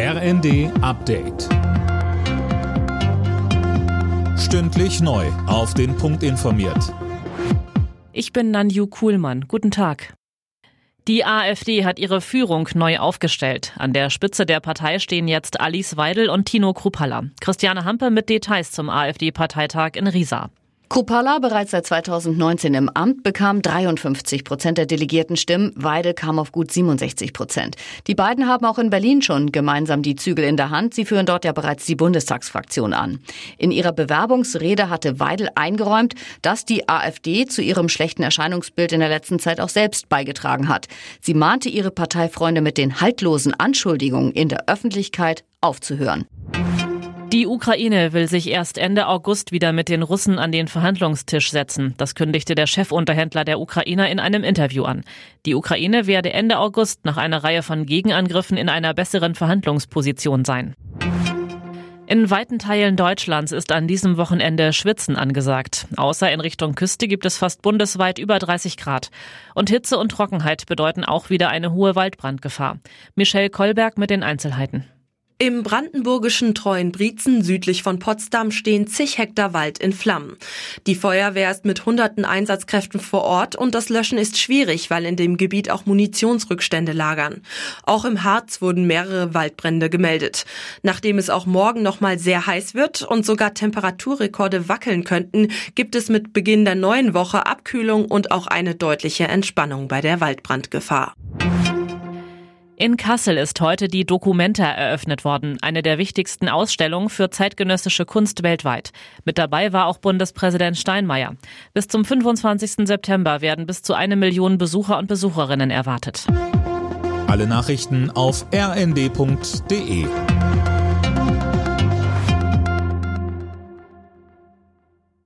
RND Update. Stündlich neu. Auf den Punkt informiert. Ich bin Nanju Kuhlmann. Guten Tag. Die AfD hat ihre Führung neu aufgestellt. An der Spitze der Partei stehen jetzt Alice Weidel und Tino Krupalla. Christiane Hampe mit Details zum AfD-Parteitag in Riesa. Kupala, bereits seit 2019 im Amt, bekam 53 Prozent der delegierten Stimmen. Weidel kam auf gut 67 Prozent. Die beiden haben auch in Berlin schon gemeinsam die Zügel in der Hand. Sie führen dort ja bereits die Bundestagsfraktion an. In ihrer Bewerbungsrede hatte Weidel eingeräumt, dass die AfD zu ihrem schlechten Erscheinungsbild in der letzten Zeit auch selbst beigetragen hat. Sie mahnte ihre Parteifreunde mit den haltlosen Anschuldigungen in der Öffentlichkeit aufzuhören. Die Ukraine will sich erst Ende August wieder mit den Russen an den Verhandlungstisch setzen. Das kündigte der Chefunterhändler der Ukrainer in einem Interview an. Die Ukraine werde Ende August nach einer Reihe von Gegenangriffen in einer besseren Verhandlungsposition sein. In weiten Teilen Deutschlands ist an diesem Wochenende Schwitzen angesagt. Außer in Richtung Küste gibt es fast bundesweit über 30 Grad. Und Hitze und Trockenheit bedeuten auch wieder eine hohe Waldbrandgefahr. Michelle Kolberg mit den Einzelheiten. Im brandenburgischen Treuenbrietzen südlich von Potsdam stehen zig Hektar Wald in Flammen. Die Feuerwehr ist mit hunderten Einsatzkräften vor Ort und das Löschen ist schwierig, weil in dem Gebiet auch Munitionsrückstände lagern. Auch im Harz wurden mehrere Waldbrände gemeldet. Nachdem es auch morgen noch mal sehr heiß wird und sogar Temperaturrekorde wackeln könnten, gibt es mit Beginn der neuen Woche Abkühlung und auch eine deutliche Entspannung bei der Waldbrandgefahr. In Kassel ist heute die Documenta eröffnet worden, eine der wichtigsten Ausstellungen für zeitgenössische Kunst weltweit. Mit dabei war auch Bundespräsident Steinmeier. Bis zum 25. September werden bis zu eine Million Besucher und Besucherinnen erwartet. Alle Nachrichten auf rnd.de